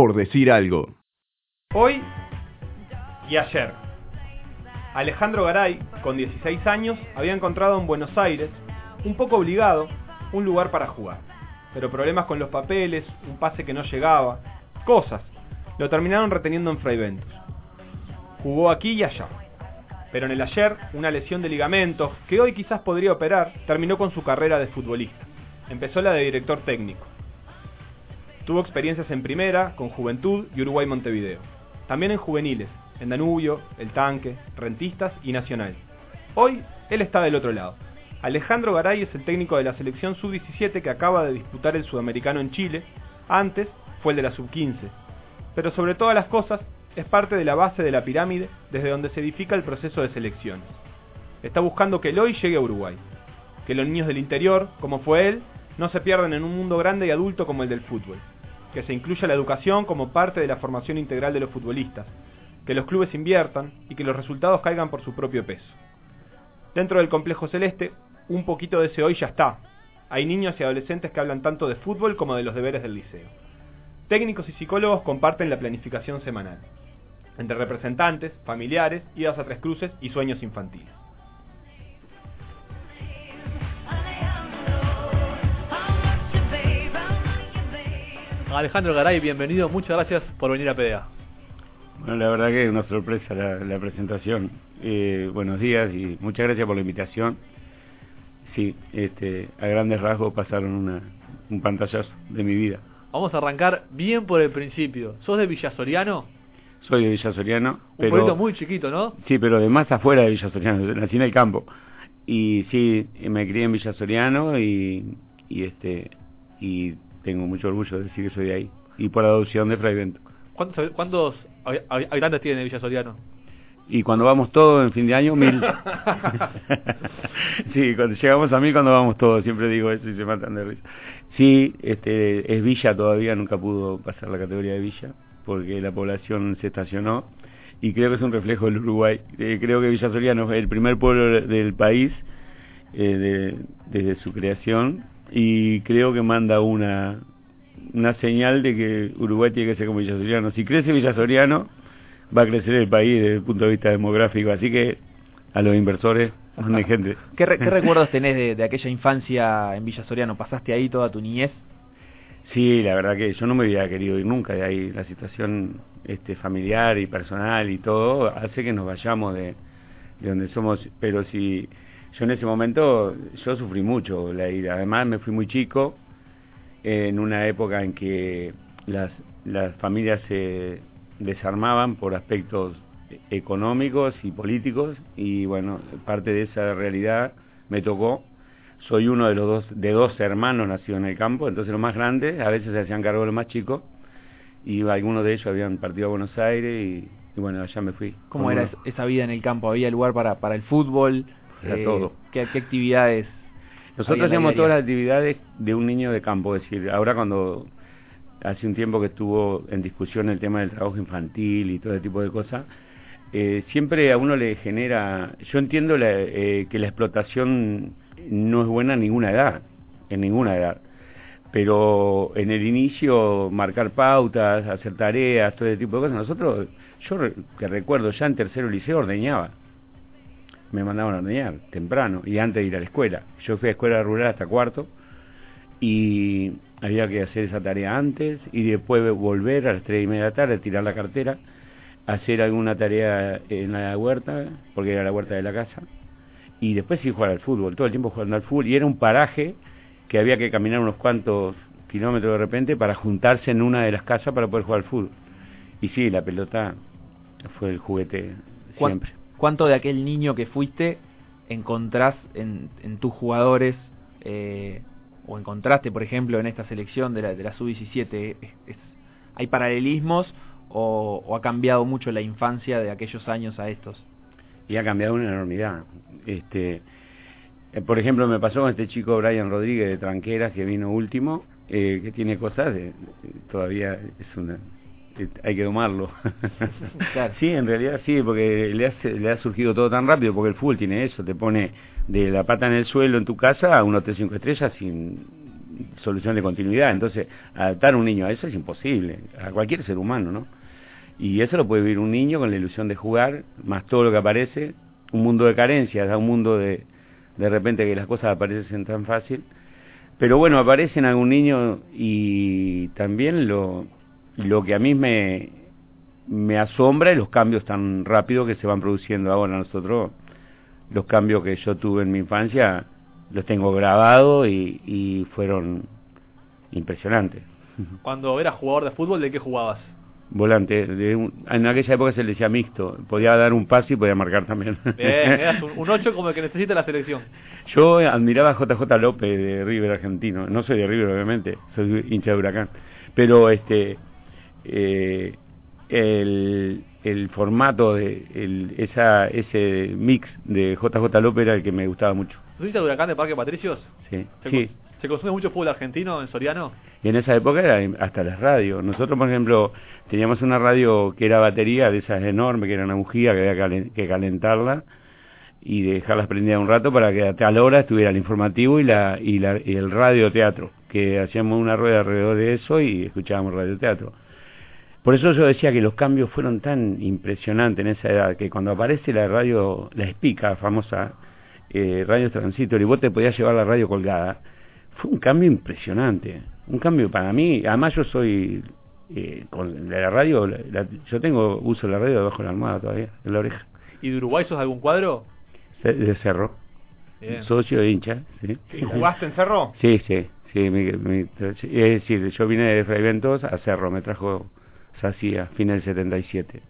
por decir algo. Hoy y ayer. Alejandro Garay, con 16 años, había encontrado en Buenos Aires, un poco obligado, un lugar para jugar. Pero problemas con los papeles, un pase que no llegaba, cosas, lo terminaron reteniendo en Fray Jugó aquí y allá. Pero en el ayer, una lesión de ligamentos, que hoy quizás podría operar, terminó con su carrera de futbolista. Empezó la de director técnico. Tuvo experiencias en primera, con Juventud y Uruguay Montevideo. También en juveniles, en Danubio, El Tanque, Rentistas y Nacional. Hoy, él está del otro lado. Alejandro Garay es el técnico de la selección sub-17 que acaba de disputar el sudamericano en Chile. Antes fue el de la sub-15. Pero sobre todas las cosas, es parte de la base de la pirámide desde donde se edifica el proceso de selecciones. Está buscando que el hoy llegue a Uruguay. Que los niños del interior, como fue él, no se pierdan en un mundo grande y adulto como el del fútbol. Que se incluya la educación como parte de la formación integral de los futbolistas. Que los clubes inviertan y que los resultados caigan por su propio peso. Dentro del complejo celeste, un poquito de ese hoy ya está. Hay niños y adolescentes que hablan tanto de fútbol como de los deberes del liceo. Técnicos y psicólogos comparten la planificación semanal, entre representantes, familiares, idas a tres cruces y sueños infantiles. Alejandro Garay, bienvenido, muchas gracias por venir a PDA. Bueno, la verdad que es una sorpresa la, presentación. Eh, buenos días y muchas gracias por la invitación. Sí, este, a grandes rasgos pasaron una, un pantallazo de mi vida. Vamos a arrancar bien por el principio. ¿Sos de Villa Soriano? Soy de Villa Soriano. Un pero, pueblito muy chiquito, ¿no? Sí, pero de más afuera de Villa Soriano, nací en el campo. Y sí, me crié en Villa Soriano y, y este y tengo mucho orgullo de decir que soy de ahí. Y por adopción de Fray Bento. ¿Cuántos, cuántos habitantes tiene Villa Soriano? Y cuando vamos todos en fin de año, mil. sí, cuando llegamos a mil, cuando vamos todos, siempre digo eso y se matan de risa. Sí, este, es Villa todavía, nunca pudo pasar la categoría de Villa, porque la población se estacionó. Y creo que es un reflejo del Uruguay. Eh, creo que Villa Soriano es el primer pueblo del país eh, desde su creación y creo que manda una una señal de que Uruguay tiene que ser como Villa Soriano. Si crece Villa Soriano, va a crecer el país desde el punto de vista demográfico. Así que a los inversores, manden gente. ¿Qué, recuerdos tenés de, aquella infancia en Villa Soriano? ¿Pasaste ahí toda tu niñez? Sí, la verdad que yo no me hubiera querido ir nunca de ahí. La situación este, familiar y personal y todo hace que nos vayamos de, de donde somos. Pero si yo en ese momento, yo sufrí mucho la ida. Además me fui muy chico, en una época en que las, las familias se desarmaban por aspectos económicos y políticos y bueno, parte de esa realidad me tocó. Soy uno de los dos, de dos hermanos nacidos en el campo, entonces los más grandes a veces se hacían cargo de los más chicos y algunos de ellos habían partido a Buenos Aires y, bueno, allá me fui. ¿Cómo era esa vida en el campo? ¿Había lugar para, para el fútbol? Eh, todo. ¿qué, actividades? Nosotros hacíamos todas las actividades de un niño de campo, es decir, ahora cuando hace un tiempo que estuvo en discusión el tema del trabajo infantil y todo ese tipo de cosas, eh, siempre a uno le genera, yo entiendo eh, que la explotación no es buena en ninguna edad, en ninguna edad, pero en el inicio marcar pautas, hacer tareas, todo ese tipo de cosas, nosotros, yo que recuerdo ya en tercero liceo ordeñaba, me mandaban a ordeñar temprano y antes de ir a la escuela, yo fui a escuela rural hasta cuarto y había que hacer esa tarea antes y después volver a las tres y media de la tarde, tirar la cartera, hacer alguna tarea en la huerta, porque era la huerta de la casa, y después sí jugar al fútbol, todo el tiempo jugando al fútbol, y era un paraje que había que caminar unos cuantos kilómetros de repente para juntarse en una de las casas para poder jugar al fútbol. Y sí, la pelota fue el juguete siempre. ¿Cuánto de aquel niño que fuiste encontrás en, tus jugadores eh, o encontraste, por ejemplo, en esta selección de la, de la sub-17? ¿Hay paralelismos o, ha cambiado mucho la infancia de aquellos años a estos? Y ha cambiado una enormidad. Este, eh, por ejemplo, me pasó con este chico Brian Rodríguez de Tranqueras, que vino último, eh, que tiene cosas, de, todavía es una... hay que domarlo. Sí, en realidad sí, porque le, le ha surgido todo tan rápido, porque el fútbol tiene eso, te pone de la pata en el suelo en tu casa a un hotel cinco estrellas sin solución de continuidad. Entonces, adaptar a un niño a eso es imposible, a cualquier ser humano, ¿no? Y eso lo puede vivir un niño con la ilusión de jugar, más todo lo que aparece, un mundo de carencias, un mundo de, de repente que las cosas aparecen tan fácil. Pero bueno, aparecen algún niño y también lo, lo que a mí me, me asombra es los cambios tan rápidos que se van produciendo ahora. Nosotros, los cambios que yo tuve en mi infancia, los tengo grabados y, y fueron impresionantes. Cuando eras jugador de fútbol, ¿de qué jugabas? volante. De en aquella época se le decía mixto. Podía dar un pase y podía marcar también. Bien, eras un 8 como el que necesita la selección. Yo admiraba a JJ López de River argentino. No soy de River, obviamente. Soy hincha de Huracán. Pero este eh, el, el formato de el, esa ese mix de JJ López era el que me gustaba mucho. ¿Sos hincha de Huracán de Parque Patricios? Sí. ¿Se, sí. ¿Se consume mucho fútbol argentino en Soriano? Y en esa época era hasta las radios. Nosotros, por ejemplo, teníamos una radio que era batería de esas enormes, que era una bujía, que había que calentarla y dejarlas prendidas un rato para que a tal hora estuviera el informativo y, la, y, la, y el radioteatro, que hacíamos una rueda alrededor de eso y escuchábamos radioteatro. Por eso yo decía que los cambios fueron tan impresionantes en esa edad, que cuando aparece la radio, la espica famosa, eh, Radio Transitor, y vos te podías llevar la radio colgada, fue un cambio impresionante, un cambio para mí, además yo soy eh, con la radio, la, yo tengo uso de la radio debajo de la almohada todavía, en la oreja. ¿Y de Uruguay sos algún cuadro? De, Cerro, Bien. socio de hincha. ¿sí? ¿Y jugaste en Cerro? Sí, sí, sí, mi, mi, es decir, yo vine de Fray Ventos a Cerro, me trajo Sacía, fin del 77.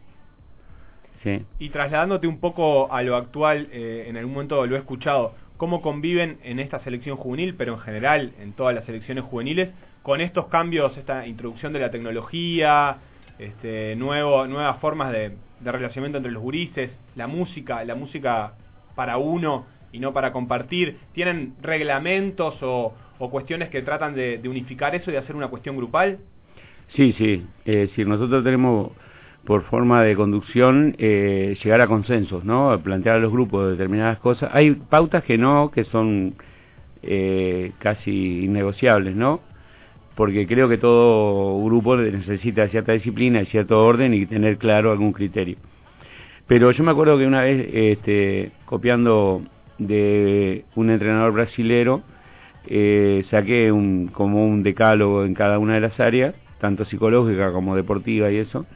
Sí. Y trasladándote un poco a lo actual, eh, en algún momento lo he escuchado, ¿cómo conviven en esta selección juvenil, pero en general en todas las selecciones juveniles, con estos cambios, esta introducción de la tecnología, este, nuevo, nuevas formas de, relacionamiento entre los gurises, la música, la música para uno y no para compartir? ¿Tienen reglamentos o, o cuestiones que tratan de, de unificar eso y de hacer una cuestión grupal? Sí, sí. Es decir, nosotros tenemos por forma de conducción eh, llegar a consensos, ¿no? Plantear a los grupos determinadas cosas. Hay pautas que no, que son eh, casi innegociables, ¿no? Porque creo que todo grupo necesita cierta disciplina, cierto orden y tener claro algún criterio. Pero yo me acuerdo que una vez, este, copiando de un entrenador brasilero, eh, saqué como un decálogo en cada una de las áreas, tanto psicológica como deportiva y eso,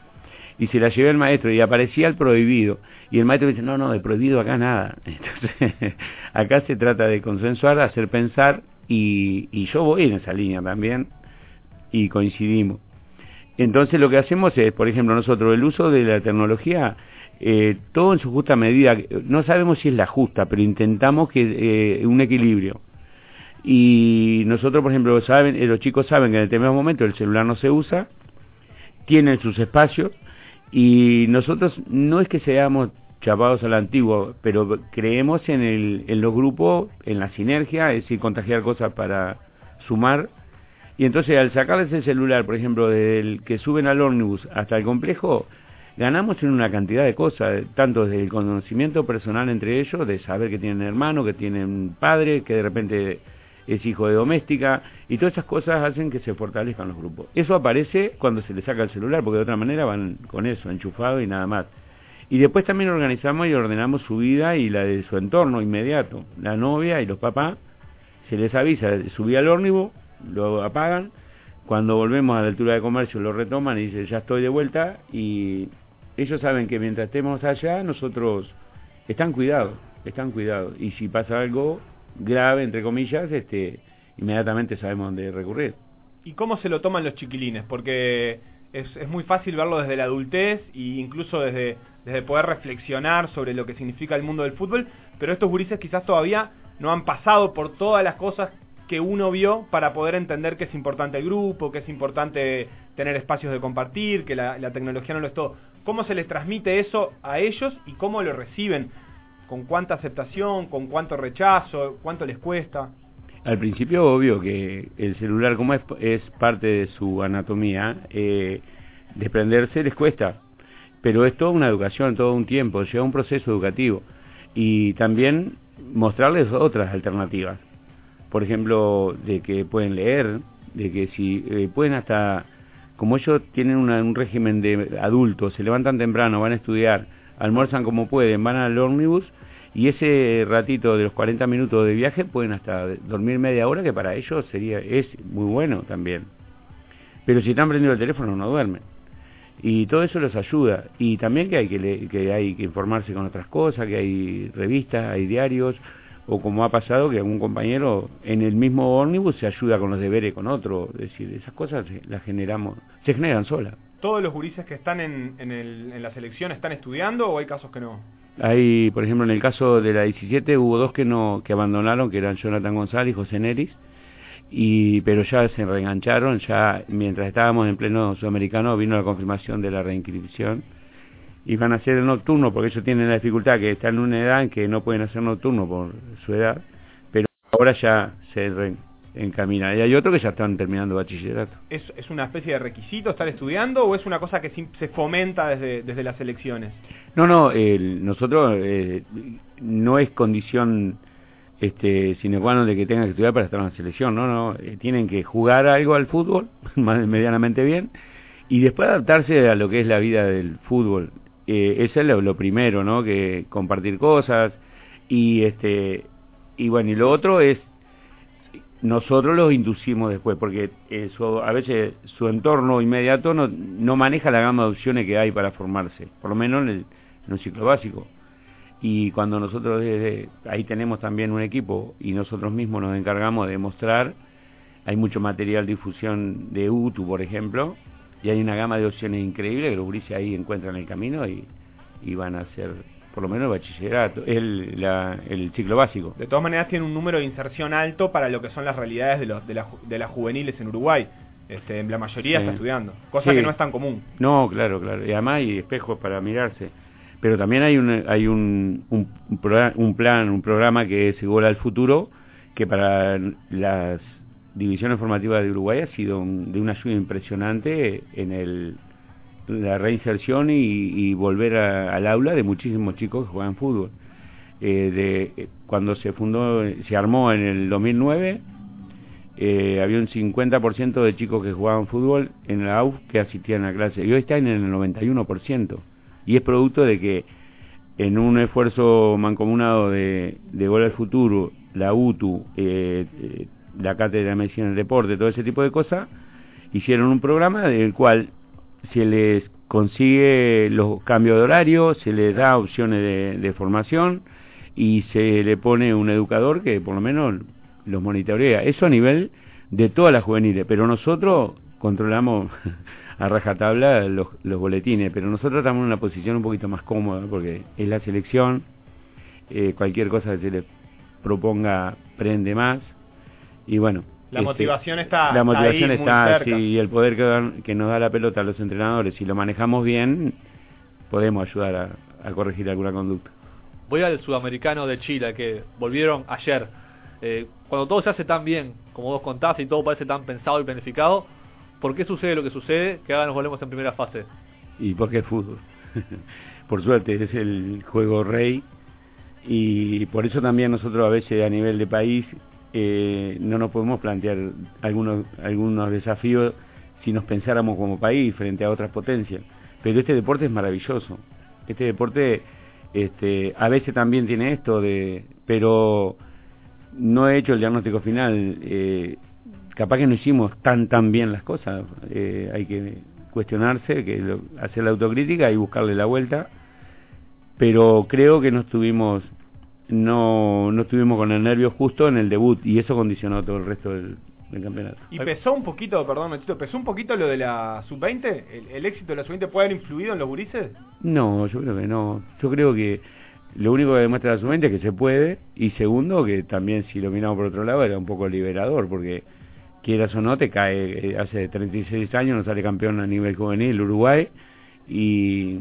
y se la llevé al maestro y aparecía el prohibido. Y el maestro dice, no, no, de prohibido acá nada. Entonces, acá se trata de consensuar, hacer pensar, y, yo voy en esa línea también, y coincidimos. Entonces lo que hacemos es, por ejemplo, nosotros el uso de la tecnología, eh, todo en su justa medida, no sabemos si es la justa, pero intentamos que eh, un equilibrio. Y nosotros, por ejemplo, saben, eh, los chicos saben que en determinado momento el celular no se usa, tienen sus espacios, y nosotros no es que seamos chapados a la antigua, pero creemos en, el, en los grupos, en la sinergia, es decir, contagiar cosas para sumar. Y entonces al sacarles el celular, por ejemplo, del que suben al ómnibus hasta el complejo, ganamos en una cantidad de cosas, tanto desde el conocimiento personal entre ellos, de saber que tienen hermano, que tienen padre, que de repente es hijo de doméstica, y todas esas cosas hacen que se fortalezcan los grupos. Eso aparece cuando se le saca el celular, porque de otra manera van con eso, enchufado y nada más. Y después también organizamos y ordenamos su vida y la de su entorno inmediato. La novia y los papás, se les avisa, subí al ómnibus, lo apagan, cuando volvemos a la altura de comercio lo retoman y dicen, ya estoy de vuelta, y ellos saben que mientras estemos allá, nosotros están cuidados, están cuidados. Y si pasa algo, grave, entre comillas, este, inmediatamente sabemos dónde recurrir. ¿Y cómo se lo toman los chiquilines? Porque es, muy fácil verlo desde la adultez e incluso desde, desde poder reflexionar sobre lo que significa el mundo del fútbol, pero estos gurises quizás todavía no han pasado por todas las cosas que uno vio para poder entender que es importante el grupo, que es importante tener espacios de compartir, que la, la tecnología no lo es todo. ¿Cómo se les transmite eso a ellos y cómo lo reciben? Con cuánta aceptación, con cuánto rechazo, cuánto les cuesta. Al principio, obvio que el celular, como es, parte de su anatomía, eh, desprenderse les cuesta. Pero es toda una educación, todo un tiempo, lleva un proceso educativo. Y también mostrarles otras alternativas. por ejemplo, de que pueden leer, de que si eh, pueden hasta, como ellos tienen un régimen de adultos, se levantan temprano, van a estudiar, almuerzan como pueden, van al ómnibus y ese ratito de los 40 minutos de viaje pueden hasta dormir media hora, que para ellos sería es muy bueno también. Pero si están prendiendo el teléfono no duermen. Y todo eso los ayuda. Y también que hay que, que hay que informarse con otras cosas, que hay revistas, hay diarios, o como ha pasado que algún compañero en el mismo ómnibus se ayuda con los deberes con otro, es decir, esas cosas las generamos, se generan solas. ¿Todos los gurises que están en, en, la selección están estudiando o hay casos que no? Hay, por ejemplo, en el caso de la 17 hubo dos que no que abandonaron, que eran Jonathan González y José Neris, y pero ya se reengancharon, ya mientras estábamos en pleno sudamericano vino la confirmación de la reinscripción y van a hacer el nocturno porque ellos tienen la dificultad que están en una edad en que no pueden hacer nocturno por su edad, pero ahora ya se encamina. Y hay otros que ya están terminando bachillerato. ¿Es, ¿Es una especie de requisito estar estudiando o es una cosa que se fomenta desde, desde las elecciones? No, no, nosotros eh, no es condición este, sine qua non de que tengan que estudiar para estar en la selección, no, no, eh, tienen que jugar algo al fútbol, medianamente bien, y después adaptarse a lo que es la vida del fútbol eh, eso es lo, primero, ¿no? Que compartir cosas y este y bueno y lo otro es nosotros los inducimos después porque eso a veces su entorno inmediato no, maneja la gama de opciones que hay para formarse, por lo menos en el, en el ciclo básico. Y cuando nosotros desde ahí tenemos también un equipo y nosotros mismos nos encargamos de mostrar, hay mucho material de difusión de UTU, por ejemplo, y hay una gama de opciones increíbles que los gurises ahí encuentran el camino y, van a hacer por lo menos el bachillerato, el, la, el ciclo básico. De todas maneras tiene un número de inserción alto para lo que son las realidades de, los, de, de las juveniles en Uruguay. Este, la mayoría está estudiando, cosa que no es tan común. No, claro, claro. Y además hay espejos para mirarse. Pero también hay un, hay un, un, un plan, un programa que es igual al futuro, que para las División Formativa de Uruguay ha sido de una ayuda impresionante en el, la reinserción y, volver al aula de muchísimos chicos que juegan fútbol. Eh, de, cuando se fundó, se armó en el 2009, eh, había un 50% de chicos que jugaban fútbol en la AUF que asistían a clase y hoy están en el 91%. Y es producto de que en un esfuerzo mancomunado de, de Gol al Futuro, la UTU, eh, eh la cátedra de medicina del deporte, todo ese tipo de cosas, hicieron un programa del cual se les consigue los cambios de horario, se les da opciones de, formación y se le pone un educador que por lo menos los monitorea. Eso a nivel de todas las juveniles, pero nosotros controlamos a rajatabla los, boletines, pero nosotros estamos en una posición un poquito más cómoda porque es la selección, eh, cualquier cosa que se le proponga prende más y bueno la este, motivación está la motivación está sí, y el poder que, que, nos da la pelota a los entrenadores si lo manejamos bien podemos ayudar a, corregir alguna conducta. Voy al sudamericano de Chile que volvieron ayer. Eh, cuando todo se hace tan bien como vos contás y todo parece tan pensado y planificado ¿por qué sucede lo que sucede que ahora nos volvemos en primera fase? y porque es fútbol. Por suerte es el juego rey. Y por eso también nosotros a veces a nivel de país eh, no nos podemos plantear algunos, algunos desafíos si nos pensáramos como país frente a otras potencias. Pero este deporte es maravilloso. Este deporte este, a veces también tiene esto de... Pero no he hecho el diagnóstico final. Eh, capaz que no hicimos tan tan bien las cosas. Eh, hay que cuestionarse, que hacer la autocrítica y buscarle la vuelta. Pero creo que no estuvimos no, no estuvimos con el nervio justo en el debut y eso condicionó todo el resto del, campeonato. ¿Y pesó un poquito, perdón, Metito, pesó un poquito lo de la sub-20? ¿El, éxito de la sub-20 puede haber influido en los gurises? No, yo creo que no. Yo creo que lo único que demuestra la sub-20 es que se puede y segundo que también si lo miramos por otro lado era un poco liberador porque quieras o no te cae, eh, hace 36 años no sale campeón a nivel juvenil Uruguay y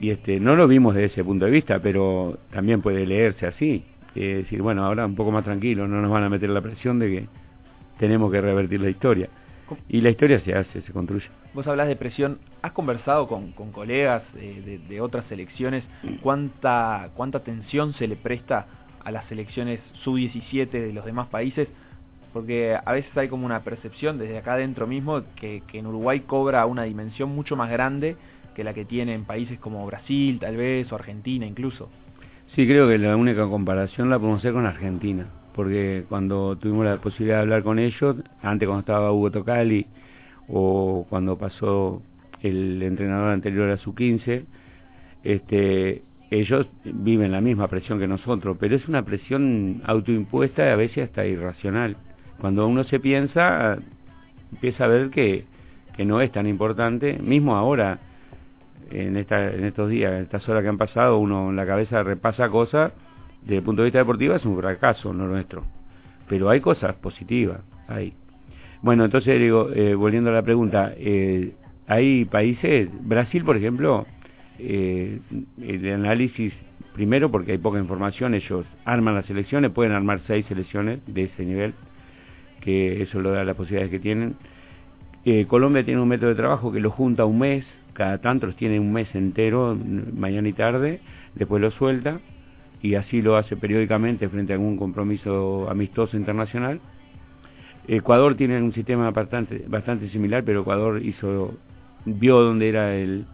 y este no lo vimos desde ese punto de vista, pero también puede leerse así, es decir, bueno, ahora un poco más tranquilo, no nos van a meter la presión de que tenemos que revertir la historia. Y la historia se hace, se construye. Vos hablas de presión, ¿has conversado con, con colegas de, de, otras selecciones? ¿Cuánta, ¿Cuánta atención se le presta a las selecciones sub-17 de los demás países porque a veces hay como una percepción desde acá adentro mismo que, que en Uruguay cobra una dimensión mucho más grande que la que tiene en países como Brasil, tal vez, o Argentina incluso. Sí, creo que la única comparación la podemos hacer con Argentina, porque cuando tuvimos la posibilidad de hablar con ellos, antes cuando estaba Hugo Tocali o cuando pasó el entrenador anterior a su 15, este, ellos viven la misma presión que nosotros, pero es una presión autoimpuesta y a veces hasta irracional. Cuando uno se piensa, empieza a ver que, que no es tan importante, mismo ahora, en, esta, en estos días, en estas horas que han pasado, uno en la cabeza repasa cosas, desde el punto de vista deportivo es un fracaso, no nuestro. Pero hay cosas positivas, hay. Bueno, entonces digo, eh, volviendo a la pregunta, eh, hay países, Brasil por ejemplo, eh, el análisis, primero porque hay poca información, ellos arman las elecciones, pueden armar seis elecciones de ese nivel, que eso lo da las posibilidades que tienen. Colombia tiene un método de trabajo que lo junta un mes, cada tanto los tiene un mes entero, mañana y tarde, después lo suelta y así lo hace periódicamente frente a algún compromiso amistoso internacional. Ecuador tiene un sistema bastante, similar, pero Ecuador vio dónde era el,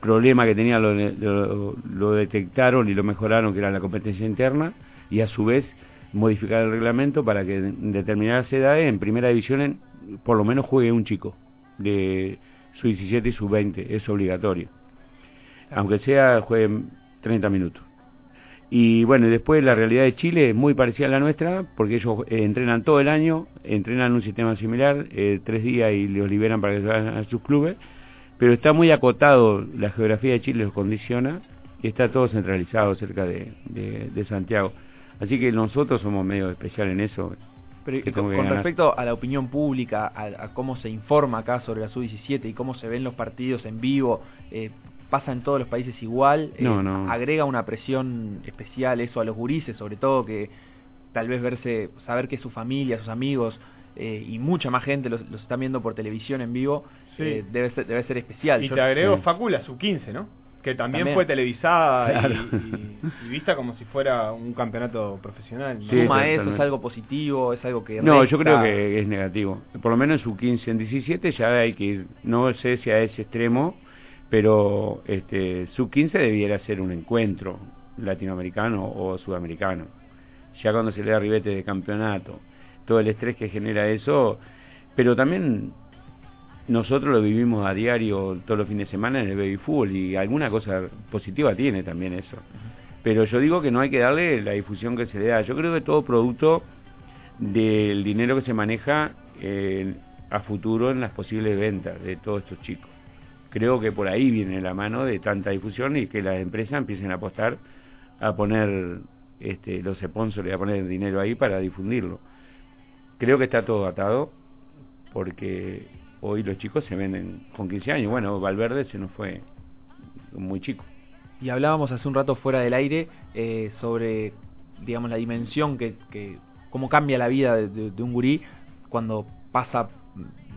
problema que tenía, lo, lo, detectaron y lo mejoraron, que era la competencia interna, y a su vez modificar el reglamento para que en determinadas edades, en primera división, por lo menos juegue un chico de su 17 y su 20, es obligatorio. Aunque sea, juegue 30 minutos. Y bueno, después la realidad de Chile es muy parecida a la nuestra, porque ellos eh, entrenan todo el año, entrenan un sistema similar, eh, tres días y los liberan para que se vayan a sus clubes, pero está muy acotado, la geografía de Chile los condiciona y está todo centralizado cerca de, de, Santiago. Así que nosotros somos medio especial en eso. Pero con, respecto a la opinión pública, a, cómo se informa acá sobre la sub-17 y cómo se ven los partidos en vivo, eh, pasa en todos los países igual, eh, agrega una presión especial eso a los gurises, sobre todo que tal vez verse, saber que su familia, sus amigos eh, y mucha más gente los, están viendo por televisión en vivo, eh, debe, ser, debe ser especial. Y te agrego Facula, su 15, ¿no? Que también, fue televisada y, vista como si fuera un campeonato profesional. ¿no? ¿Suma eso? ¿Es algo positivo? ¿Es algo que.? No, yo creo que es negativo. Por lo menos en su 15, en 17 ya hay que ir. No sé si a ese extremo pero este, sub 15 debiera ser un encuentro latinoamericano o sudamericano. Ya cuando se le da ribete de campeonato, todo el estrés que genera eso, pero también nosotros lo vivimos a diario todos los fines de semana en el baby fútbol y alguna cosa positiva tiene también eso. Pero yo digo que no hay que darle la difusión que se le da. Yo creo que todo producto del dinero que se maneja eh, a futuro en las posibles ventas de todos estos chicos creo que por ahí viene la mano de tanta difusión y que las empresas empiecen a apostar a poner este, los sponsors, a poner dinero ahí para difundirlo. Creo que está todo atado porque hoy los chicos se venden con 15 años. Bueno, Valverde se nos fue muy chico. Y hablábamos hace un rato fuera del aire eh, sobre, digamos, la dimensión que, que cómo cambia la vida de un gurí cuando pasa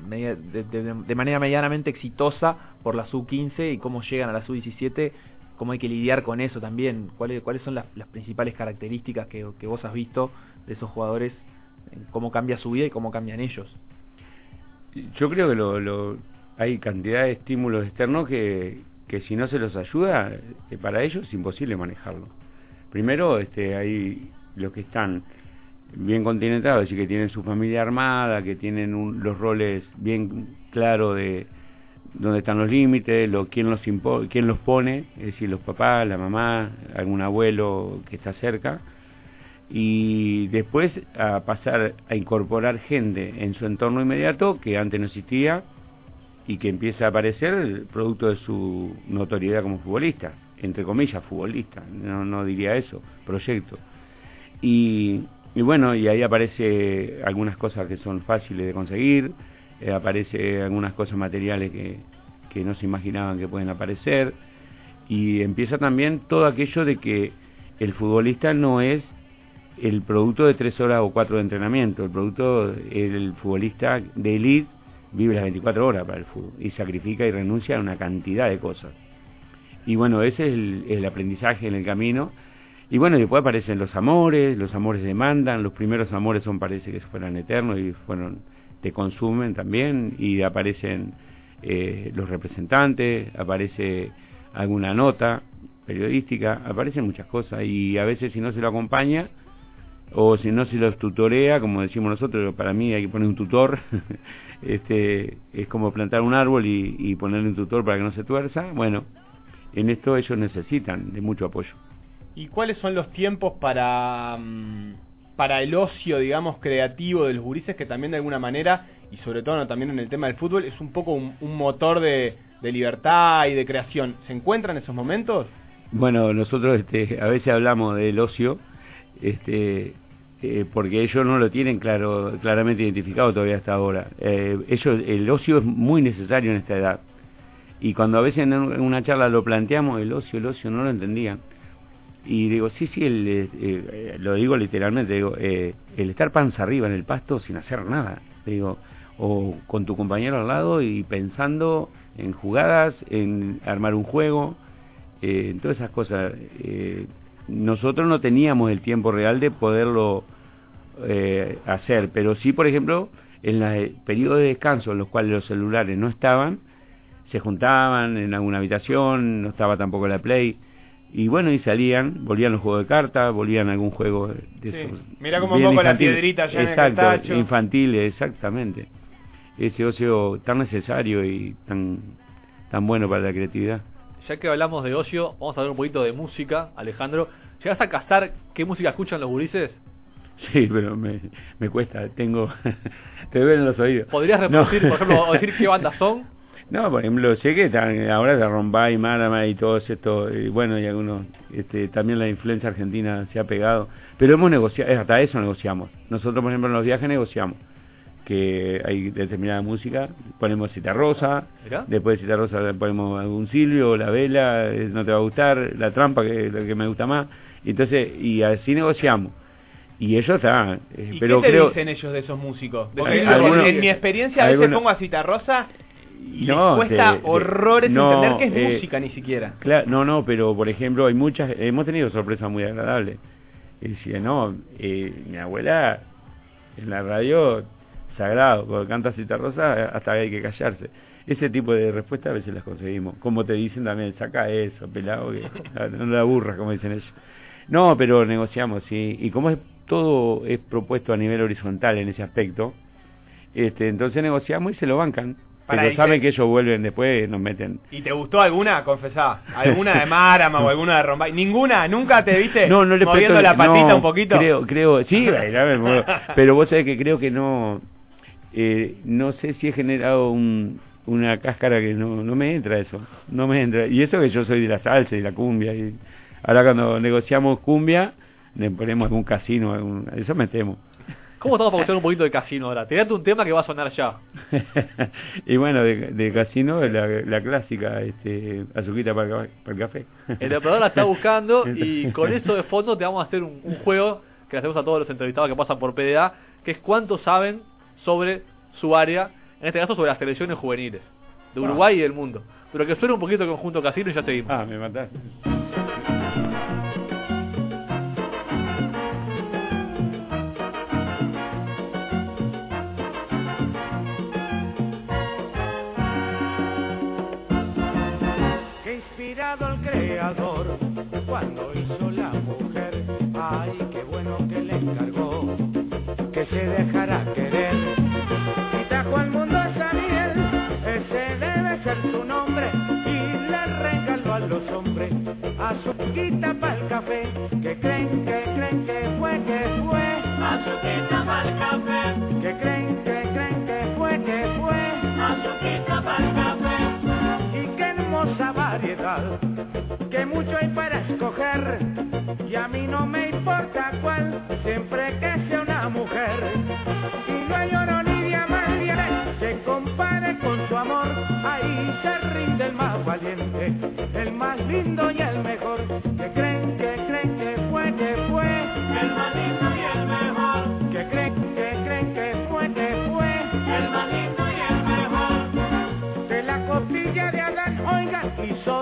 de, manera medianamente exitosa por la sub-15 y cómo llegan a la sub-17, cómo hay que lidiar con eso también, cuáles, cuáles son las, principales características que, vos has visto de esos jugadores, cómo cambia su vida y cómo cambian ellos. Yo creo que lo, hay cantidad de estímulos externos que, que si no se los ayuda, eh, para ellos es imposible manejarlo. Primero, este, hay los que están bien continentados, es decir, que tienen su familia armada, que tienen los roles bien claros de dónde están los límites, lo, quién, los quién los pone, es decir, los papás, la mamá, algún abuelo que está cerca, y después a pasar a incorporar gente en su entorno inmediato que antes no existía y que empieza a aparecer producto de su notoriedad como futbolista, entre comillas futbolista, no, no diría eso, proyecto. Y y bueno, y ahí aparece algunas cosas que son fáciles de conseguir, eh, aparece algunas cosas materiales que, que no se imaginaban que pueden aparecer, y empieza también todo aquello de que el futbolista no es el producto de tres horas o cuatro de entrenamiento, el producto, el futbolista de élite vive las 24 horas para el fútbol y sacrifica y renuncia a una cantidad de cosas. Y bueno, ese es el, el aprendizaje en el camino y bueno, después aparecen los amores, los amores demandan, los primeros amores son parece que fueran eternos y fueron te consumen también y aparecen eh, los representantes, aparece alguna nota periodística, aparecen muchas cosas y a veces si no se lo acompaña o si no se los tutorea, como decimos nosotros, para mí hay que poner un tutor, este es como plantar un árbol y, y ponerle un tutor para que no se tuerza, bueno, en esto ellos necesitan de mucho apoyo. ¿Y cuáles son los tiempos para, mm, para el ocio, digamos, creativo de los gurises que también de alguna manera, y sobre todo también en el tema del fútbol, es un poco un, motor de, libertad y de creación? ¿Se encuentran esos momentos? Bueno, nosotros este, a veces hablamos del ocio, este, eh, porque ellos no lo tienen claro, claramente identificado todavía hasta ahora. Eh, ellos, el ocio es muy necesario en esta edad. Y cuando a veces en una charla lo planteamos, el ocio, el ocio, no lo entendían. Y digo, sí, sí, eh, lo digo literalmente, digo, el estar panza arriba en el pasto sin hacer nada, digo, o con tu compañero al lado y pensando en jugadas, en armar un juego, en todas esas cosas. Nosotros no teníamos el tiempo real de poderlo hacer, pero sí, por ejemplo, en los periodos de descanso en los cuales los celulares no estaban, se juntaban en alguna habitación, no estaba tampoco la Play, y bueno, y salían, volvían los juegos de cartas, volvían algún juego de sí. Mira como un poco la piedrita ya Exacto, infantil, exactamente. Ese ocio tan necesario y tan, tan bueno para la creatividad. Ya que hablamos de ocio, vamos a hablar un poquito de música, Alejandro. ¿Llegas a casar qué música escuchan los gurises? Sí, pero me, me cuesta, tengo... te duelen los oídos. ¿Podrías repetir, por ejemplo, o decir qué bandas son? No, por ejemplo, sé que están, ahora de Rombay, Marama y todo esto, y bueno, y algunos, este, también la influencia argentina se ha pegado, pero hemos negociado, hasta eso negociamos. Nosotros, por ejemplo, en los viajes negociamos que hay determinada música, ponemos Cita Rosa, después de Cita Rosa ponemos algún Silvio, La Vela, eh, no te va a gustar, La Trampa, que es lo que me gusta más, entonces, y así negociamos. Y ellos están, eh, pero qué te dicen ellos de esos músicos? en mi experiencia a veces pongo a Cita Rosa no, cuesta horrores entender que es eh, música ni siquiera. no, no, pero por ejemplo hay muchas, hemos tenido sorpresas muy agradables. Y decía, no, eh, mi abuela en la radio, sagrado, cuando canta Cita Rosa, hasta hay que callarse. Ese tipo de respuestas a veces las conseguimos. Como te dicen también, saca eso, pelado, que no la aburras, como dicen ellos. No, pero negociamos, sí. Y como es todo es propuesto a nivel horizontal en ese aspecto, este, entonces negociamos y se lo bancan. Pero saben que ellos vuelven después, nos meten. ¿Y te gustó alguna? Confesá. ¿Alguna de Marama o alguna de Rombay? ¿Ninguna? ¿Nunca te viste no, no le moviendo la patita un poquito? Creo, creo, sí, pero vos sabés que creo que no, eh, no sé si he generado un, una cáscara que no, no me entra eso, no me entra. Y eso que yo soy de la salsa y la cumbia. y Ahora cuando negociamos cumbia, le ponemos algún casino, algún, eso metemos. ¿Cómo estamos para un poquito de casino ahora? Tirate un tema que va a sonar ya. y bueno, de, casino la, la clásica, este, azuquita para, el café. el operador la está buscando y con eso de fondo te vamos a hacer un, juego que le hacemos a todos los entrevistados que pasan por PDA, que es cuánto saben sobre su área, en este caso sobre las selecciones juveniles, de Uruguay y del mundo. Pero que suene un poquito conjunto casino y ya seguimos. Ah, me mataste. A su quita para el café. Que creen, que creen que fue, que fue. Azuquita para el café. Que creen, que creen que fue, que fue. Azuquita para el café. Y qué hermosa variedad que mucho hay para escoger y a mí no me importa cuál, siempre que sea una mujer. Y no hay oro ni diamante se compare con su amor, ahí se rinde el más valiente, el más lindo y el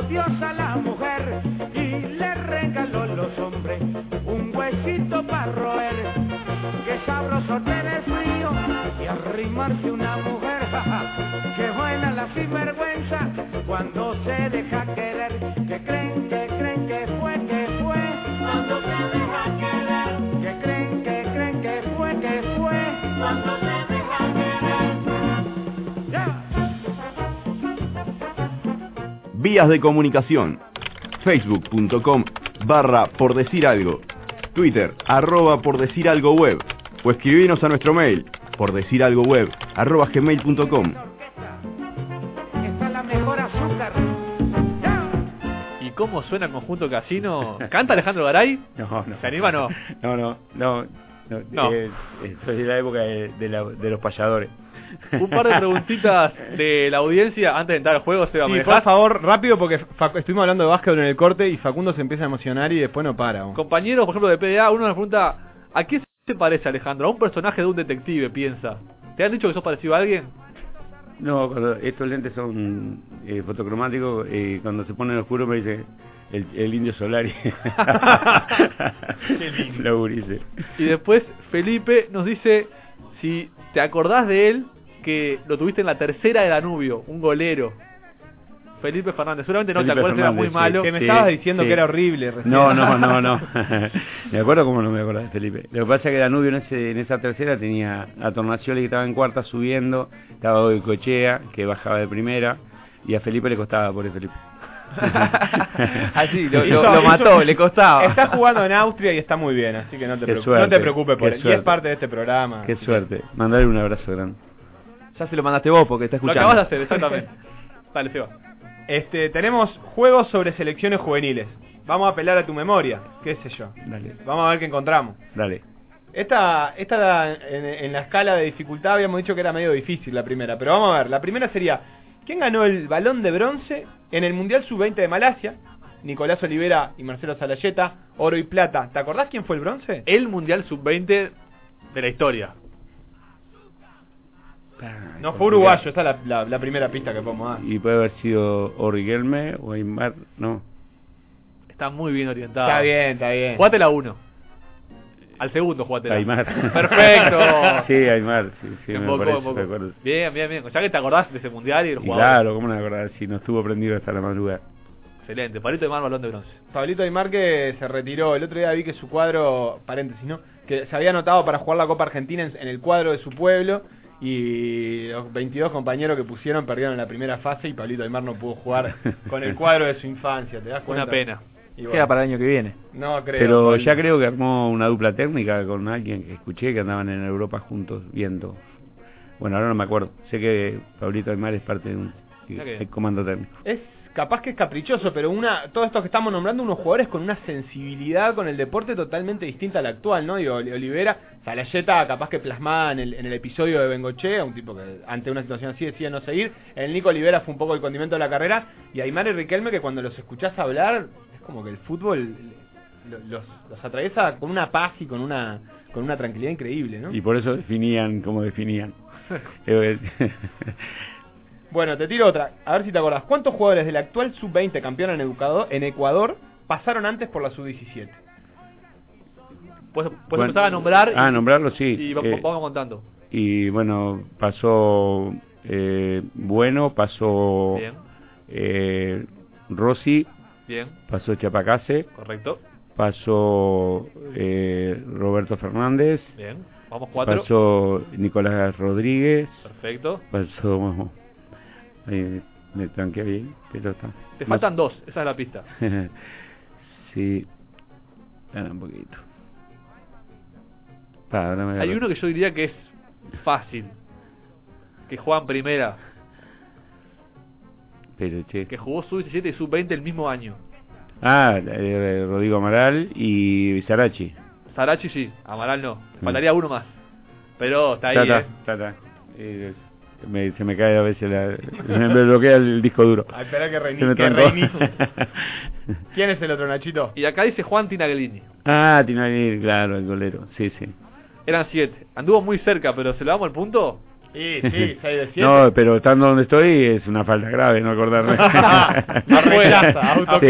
Dios a la mujer y le regaló los hombres un huesito para roer. Qué sabroso tener frío y arrimarse una mujer. que buena la sinvergüenza cuando se deja querer. Vías de comunicación. Facebook.com barra por decir algo. Twitter arroba por decir algo web. O escribinos a nuestro mail por decir algo web arroba gmail.com. ¿Y cómo suena el conjunto casino? ¿Canta Alejandro Garay? No, no. ¿Se anima o no? No, no, no. no, No. eh, eh, soy de la época de, de la- de los payadores. Un par de preguntitas de la audiencia antes de entrar al juego, Seba, ¿me Sí, por favor, rápido porque estuvimos hablando de básquet en el corte y Facundo se empieza a emocionar y después no para. Compañeros, por ejemplo, de PDA, uno nos pregunta, ¿a qué se parece Alejandro? A un personaje de un detective, piensa. ¿Te han dicho que sos parecido a alguien? No, cuando estos lentes son eh, fotocromáticos, eh, cuando se ponen oscuros me dice el, el indio Solari. Qué lindo. Los gurises. Y después Felipe nos dice si te acordás de él que lo tuviste en la tercera de Danubio, un golero. Felipe Fernández, seguramente no Felipe te acuerdas, era muy Fernández, sí. malo. Que me Sí, estabas diciendo sí. que era horrible. recién. No, no, no, no. me acuerdo cómo no me acuerdo de Felipe. Lo que pasa es que Danubio en, ese, en esa tercera tenía a Tornacioli que estaba en cuarta subiendo, estaba Goy Cochea que bajaba de primera y a Felipe le costaba por Felipe. Así, lo, Hizo- lo- lo hizo- mató, le costaba. Está jugando en Austria y está muy bien, así que no te, preocupes, suerte, no te preocupes por él. Y suerte. es parte de este programa. Qué así que- suerte. Mandarle un abrazo grande. Ya se lo mandaste vos porque está Lo escuchando. acabas de hacer, exactamente. Dale, Seba. Este, tenemos juegos sobre selecciones juveniles. Vamos a apelar a tu memoria, qué sé yo. Dale, Vamos a ver qué encontramos. dale. Esta, esta en, en la escala de dificultad habíamos dicho que era medio difícil la primera, pero vamos a ver. La primera sería, ¿quién ganó el balón de bronce en el Mundial Sub-20 de Malasia? Nicolás Olivera y Marcelo Salayeta, oro y plata. ¿Te acordás quién fue el bronce? El Mundial Sub-20 de la historia. No, fue uruguayo, esta es la, la- la primera pista que podemos dar. Y puede haber sido o Riquelme o Aymar, no. Está muy bien orientado. Está bien, está bien. Jugate la 1. Al segundo, jugate la Aymar. Perfecto. sí, Aymar, sí, sí, me embocó, parece, me acuerdo. Bien, bien, bien. Ya que te acordás de ese mundial y el jugador. claro, ¿cómo no me acordar? Si no estuvo prendido hasta la madrugada. Excelente. Palito de mar, balón de bronce. Pablito Aymar que se retiró. El otro día vi que su cuadro, paréntesis, ¿no? Que se había anotado para jugar la Copa Argentina en, en el cuadro de su pueblo y los 22 compañeros que pusieron perdieron en la primera fase y Pablito Aymar no pudo jugar con el cuadro de su infancia, ¿te das cuenta? Una pena. Bueno, Queda para el año que viene. No creo. Pero Pablito. ya creo que armó una dupla técnica con alguien que escuché que andaban en Europa juntos viendo. Bueno, ahora no me acuerdo. Sé que Pablito Aymar es parte de un comando técnico. Es capaz que es caprichoso, pero una todos estos que estamos nombrando, unos jugadores con una sensibilidad con el deporte totalmente distinta a la actual, ¿no? Digo, Olivera, Salayeta, capaz que plasmada en el, en el episodio de Bengochea, un tipo que ante una situación así decía no seguir. El Nico Olivera fue un poco el condimento de la carrera. Y Aymar y Riquelme, que cuando los escuchás hablar, es como que el fútbol lo- los, los atraviesa con una paz y con una con una tranquilidad increíble, ¿no? Y por eso definían como definían. Bueno, te tiro otra. A ver si te acordás. ¿Cuántos jugadores del actual sub-20 campeón en, Educador- en Ecuador pasaron antes por la sub-17? Puedes, puedes Bueno, empezar a nombrar y, Ah, nombrarlo sí. y Eh, vamos contando. y bueno, pasó eh, Bueno, pasó Bien, eh, Rossi, bien, pasó Chapacase, correcto. pasó eh, Roberto Fernández, Bien, vamos cuatro. pasó Nicolás Rodríguez, Perfecto. pasó... Ahí me tranqué bien, pero está. Te Más- faltan dos, esa es la pista. sí, espera un poquito. Pa, ahora me Hay uno que yo diría que es fácil. Que juega en primera. Pero, che. Que jugó sub-17 y sub-20 el mismo año. Ah, eh, Rodrigo Amaral y Sarachi. Sarachi sí, Amaral no. Mm. Faltaría uno más. Pero está ahí, eh. Eh, me- se me cae a veces la, me bloquea el disco duro. Ah, espera que, reinicie. ¿Quién es el otro Nachito? Y acá dice Juan Tinaglini. ah, Tinagli, claro, el golero. Sí, sí. Eran siete. Anduvo muy cerca, pero ¿se le damos el punto? Sí, sí, 6 de 7. No, pero estando donde estoy es una falta grave no acordarme. No rechaza, auto sí.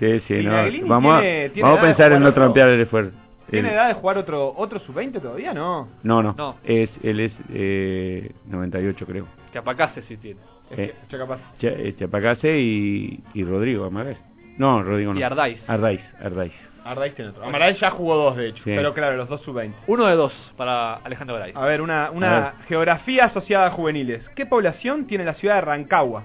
Sí, sí, no. Tinaglini Vamos, tiene- a, tiene vamos a pensar en no trampear el esfuerzo. ¿Tiene El- edad de jugar otro otro sub-20 todavía? No. No, no, No. Es, él es eh, 98 creo. Chapacase sí tiene. Eh, Chacapaz. Cha- eh, Chapacase y, y Rodrigo Amaral. No, Rodrigo no. Y Ardaiz. Ardaiz, Ardaiz. Ardaiz tiene otro. Amaral ya jugó dos, de hecho. Sí. Pero claro, los dos sub-20. Uno de dos para Alejandro Garay. A ver, una, A una ver. geografía asociada a juveniles. ¿Qué población tiene la ciudad de Rancagua?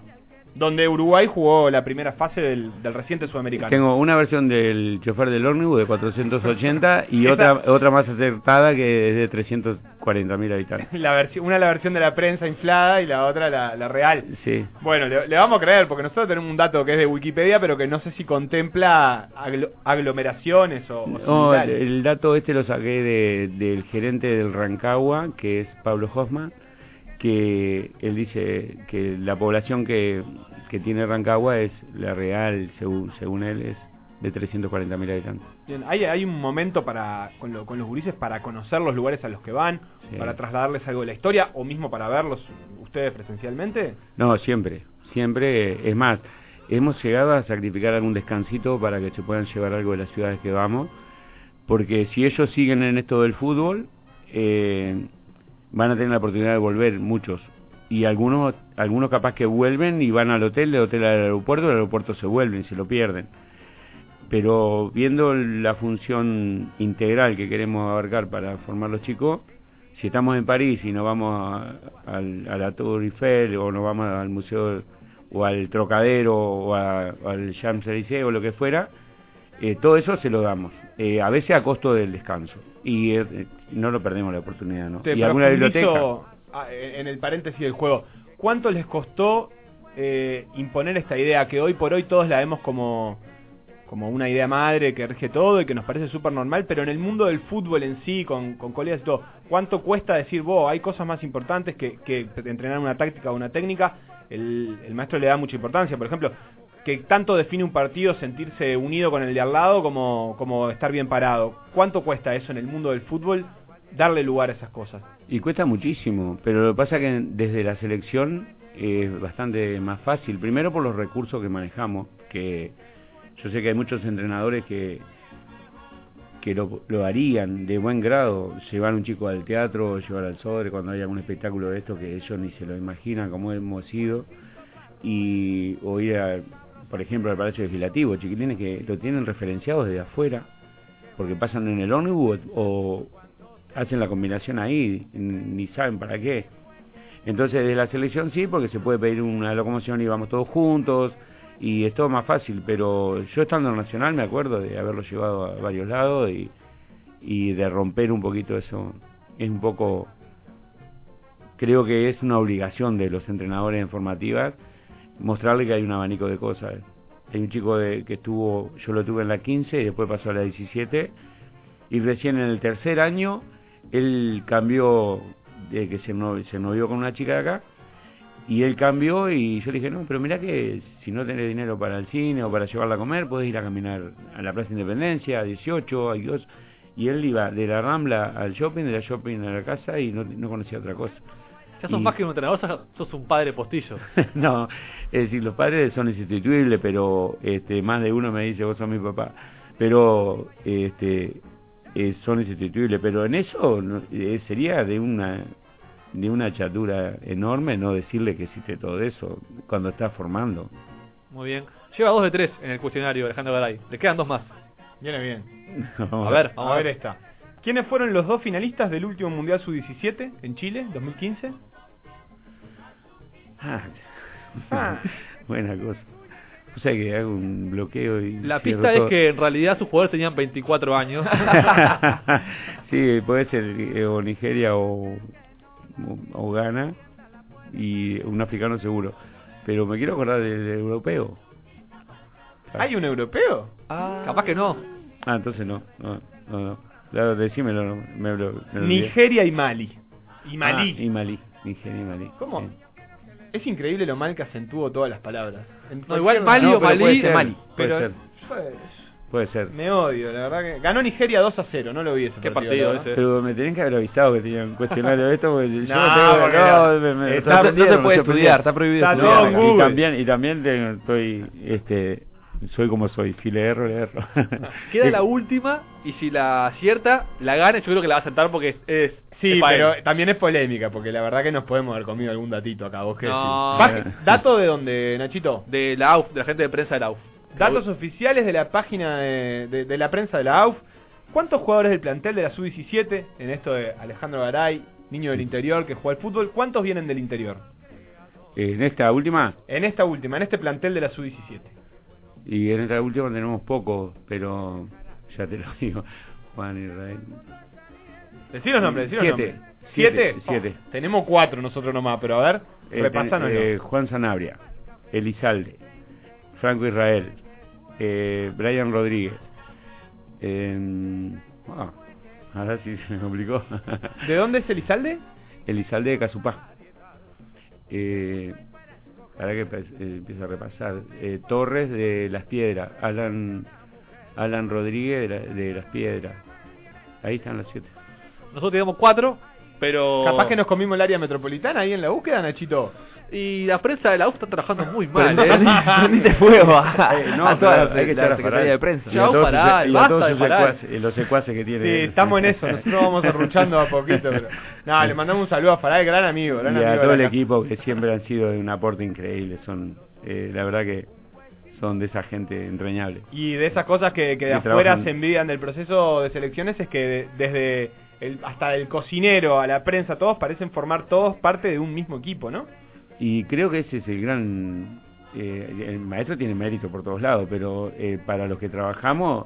Donde Uruguay jugó la primera fase del, del reciente sudamericano. Tengo una versión del chofer del ómnibus de 480 y Esa- otra otra más acertada que es de 340 mil habitantes. La versión, una la versión de la prensa inflada y la otra la, la real. Sí. Bueno, le, le vamos a creer porque nosotros tenemos un dato que es de Wikipedia, pero que no sé si contempla aglo- aglomeraciones o, o No, el, dato este lo saqué de, del gerente del Rancagua, que es Pablo Hoffman, que él dice que la población que, que tiene Rancagua es la real, según, según él, es de 340 mil habitantes. Bien, ¿hay, hay un momento para con, lo- con los gurises para conocer los lugares a los que van, Sí. para trasladarles algo de la historia o mismo para verlos ustedes presencialmente? No, siempre, siempre. Es más, hemos llegado a sacrificar algún descansito para que se puedan llevar algo de las ciudades que vamos, porque si ellos siguen en esto del fútbol, eh, van a tener la oportunidad de volver muchos. Y algunos, algunos capaz que vuelven y van al hotel, del hotel al aeropuerto, del aeropuerto se vuelven se lo pierden. Pero viendo la función integral que queremos abarcar para formar los chicos, si estamos en París y nos vamos a, a la Tour Eiffel o nos vamos al museo o al Trocadero o, a- al Champs-Élysées o lo que fuera, eh, todo eso se lo damos, eh, a veces a costo del descanso y eh, no lo perdemos la oportunidad, ¿no? Te y alguna biblioteca. ah, en el paréntesis del juego. ¿Cuánto les costó imponer esta idea que hoy por hoy todos la vemos como como una idea madre que rige todo y que nos parece súper normal, pero en el mundo del fútbol en sí, con, con colegas y todo, ¿cuánto cuesta decir, vos, hay cosas más importantes que, que entrenar una táctica o una técnica? El, el maestro le da mucha importancia, por ejemplo, que tanto define un partido sentirse unido con el de al lado como, como estar bien parado. ¿Cuánto cuesta eso en el mundo del fútbol darle lugar a esas cosas? Y cuesta muchísimo, pero lo que pasa que desde la selección es bastante más fácil. Primero por los recursos que manejamos, que yo sé que hay muchos entrenadores que que lo, lo harían de buen grado, llevar un chico al teatro, llevar al sobre cuando hay algún espectáculo de esto que ellos ni se lo imaginan como hemos ido, y o a, por ejemplo, al Palacio Legislativo, chiquilines que lo tienen referenciados desde afuera, porque pasan en el ómnibus o, hacen la combinación ahí, ni saben para qué. Entonces, de la selección sí, porque se puede pedir una locomoción y vamos todos juntos, y es todo más fácil, pero yo estando en Nacional me acuerdo de haberlo llevado a varios lados y, y de romper un poquito eso. Es un poco, creo que es una obligación de los entrenadores en formativas mostrarle que hay un abanico de cosas. Hay un chico de, que estuvo, yo lo tuve en la 15 y después pasó a la 17 y recién en el tercer año él cambió de que se, no, se novió con una chica de acá y él cambió y yo le dije, no, pero mira que si no tenés dinero para el cine o para llevarla a comer, podés ir a caminar a la Plaza Independencia, a 18, a Dios. Y él iba de la Rambla al shopping, de la shopping a la casa y no, no conocía otra cosa. Ya sos Y- más que un entrenador, sos- sos un padre postillo. no, es decir, los padres son insustituibles, pero este, más de uno me dice, vos sos mi papá. Pero este, eh, son insustituibles, pero en eso no- eh, sería de una de una chatura enorme no decirle que existe todo eso cuando está formando. Muy bien. Lleva dos de tres en el cuestionario, Alejandro Garay. Le quedan dos más. Viene bien. A ver, vamos a ver esta. ¿Quiénes fueron los dos finalistas del último Mundial Sub-17 en Chile, 2015? Ah, Ah. buena cosa. O sea que hago un bloqueo y... La pista es todo. que en realidad sus jugadores tenían 24 años. sí, puede ser eh, o Nigeria o, o, o Ghana y un africano seguro. Pero me quiero acordar del, del europeo. ¿Hay un europeo? Capaz que no. Ah, entonces no. No, no. no. Claro, decímelo. Me, me. Nigeria y Mali. Y Malí. Ah, y Malí. Nigeria y Malí. ¿Cómo? Es increíble lo mal que acentúo todas las palabras. En No, igual Mali No, o puede ser, Mali. puede Pero ser. Puede ser. me odio, la verdad que ganó Nigeria 2 a 0, no lo vi ese Qué partido. partido ese. Pero me tenían que haber avisado que tenían un cuestionario de esto, porque yo No, tengo, no, no. me- me Está- No, se- no sorprendieron, se puede estudiar, está prohibido Está estudiar. todo y también y también tengo- estoy este soy como soy si le erro le erro Queda la última y si la acierta, la gana. Yo creo que la va a aceptar porque es, es Sí, pero también es polémica, porque la verdad que nos podemos haber comido algún datito acá. ¿Vos qué No. decís? ¿Dato de dónde, Nachito? De la AUF, de la gente de prensa de la AUF. Datos oficiales de la página de, de- de la prensa de la AUF. ¿Cuántos jugadores del plantel de la Sub-17, en esto de Alejandro Garay, niño del interior que juega al fútbol, cuántos vienen del interior? En esta última, En esta última, en este plantel de la Sub-17. y en esta última tenemos poco, pero ya te lo digo, Juan Israel. Decí los nombres, decí los Siete. nombres. Siete, ¿Siete? Oh, tenemos cuatro nosotros nomás, pero a ver, Eh, repásanos. eh, Juan Sanabria, Elizalde, Franco Israel, eh, Brian Rodríguez. ah, ahora sí se me complicó. ¿De dónde es Elizalde? Elizalde de Casupá. Eh, para que eh, empiece a repasar. Eh, Torres de Las Piedras, Alan Alan Rodríguez de, la- de Las Piedras. Ahí están los siete. Nosotros tenemos cuatro, pero... Capaz que nos comimos el área metropolitana ahí en la búsqueda, Nachito. Y la prensa de la AUF está trabajando muy mal, Prendiste ¿eh? prendiste fuego a, Eh, no, a toda pero la, hay que la echar a Secretaría Faral. de Prensa. Y a sus- y a todos sus secuaces- los secuaces que tiene. Sí, estamos en eso, nosotros vamos arruchando a poquito. Pero... No, le mandamos un saludo a Faral, gran amigo, gran y amigo. a todo el casa. equipo que siempre han sido de un aporte increíble. Son, eh, la verdad que son de esa gente entrañable. Y de esas cosas que, que de Que afuera trabajan. se envidian del proceso de selecciones es que de- desde hasta el cocinero a la prensa, todos parecen formar todos parte de un mismo equipo, ¿no? Y creo que ese es el gran... eh, el maestro tiene mérito por todos lados, pero eh, para los que trabajamos,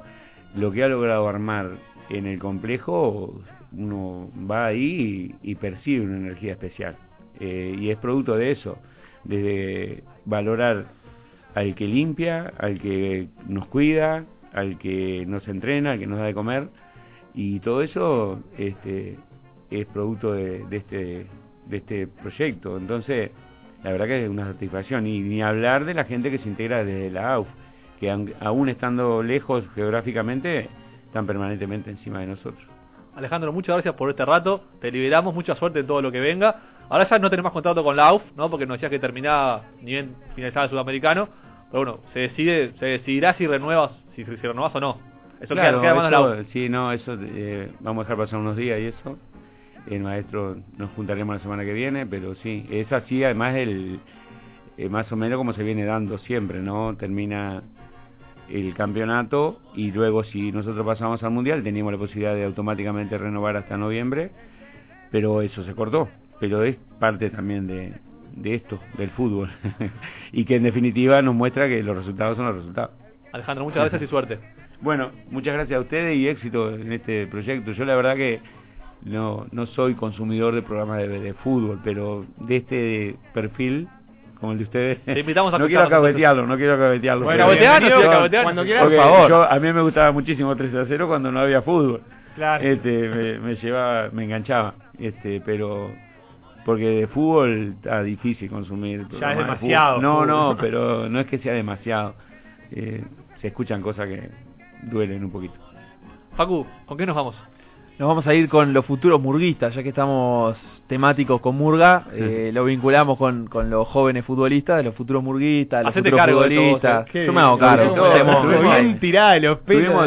lo que ha logrado armar en el complejo, uno va ahí y, y percibe una energía especial. Eh, y es producto de eso, desde valorar al que limpia, al que nos cuida, al que nos entrena, al que nos da de comer, y todo eso este, es producto este, de este proyecto. Entonces, la verdad que es una satisfacción. Y ni hablar de la gente que se integra desde la AUF, que aún estando lejos geográficamente, están permanentemente encima de nosotros. Alejandro, muchas gracias por este rato. Te liberamos, mucha suerte en todo lo que venga. Ahora ya no tenés más contrato con la AUF, ¿no? Porque nos decías que terminaba ni bien finalizaba el sudamericano. Pero bueno, se decide, se decidirá si renuevas, si, si renuevas o no. Eso queda, Claro, queda la eso- sí, no, eso eh, vamos a dejar pasar unos días y eso. El maestro nos juntaremos la semana que viene, pero sí, es así, además el eh, más o menos como se viene dando siempre, ¿no? Termina el campeonato y luego si nosotros pasamos al mundial teníamos la posibilidad de automáticamente renovar hasta noviembre, pero eso se cortó. Pero es parte también de, de esto, del fútbol, y que en definitiva nos muestra que los resultados son los resultados. Alejandro, muchas gracias y suerte. Bueno, muchas gracias a ustedes y éxito en este proyecto. Yo la verdad que no, no soy consumidor de programas de, de fútbol, pero de este perfil, como el de ustedes, Te invitamos a no quiero cabetearlo, no quiero cabetearlo. Bueno, cabeteanos. cuando quieras. porque Por favor. yo- a mí me gustaba muchísimo 3 a 0 cuando no había fútbol. Claro. Este, me, me llevaba, me enganchaba, este, pero porque de fútbol está difícil consumir. programas de demasiado. No, no, pero no es que sea demasiado. Eh, se escuchan cosas que duelen un poquito. Facu, ¿con qué nos vamos? Nos vamos a ir con los futuros murguistas, ya que estamos temáticos con Murga, eh, lo vinculamos con, con los jóvenes futbolistas, los futuros murguistas, los Hacete futuros cargo de todo, futbolistas. Yo me hago cargo.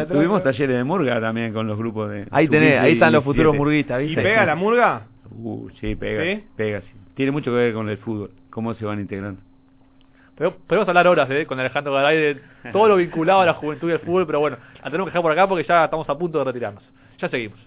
Tuvimos, talleres de murga también con los grupos de... Ahí tenés, ahí están los futuros murguistas murguistas, ¿Y ¿viste? pega la murga? Uh, sí, pega, ¿Sí? pega, sí. Tiene mucho que ver con el fútbol, cómo se van integrando. Podemos hablar horas ¿eh? con Alejandro Garay de todo lo vinculado a la juventud y al fútbol, pero bueno, la tenemos que dejar por acá porque ya estamos a punto de retirarnos. Ya seguimos.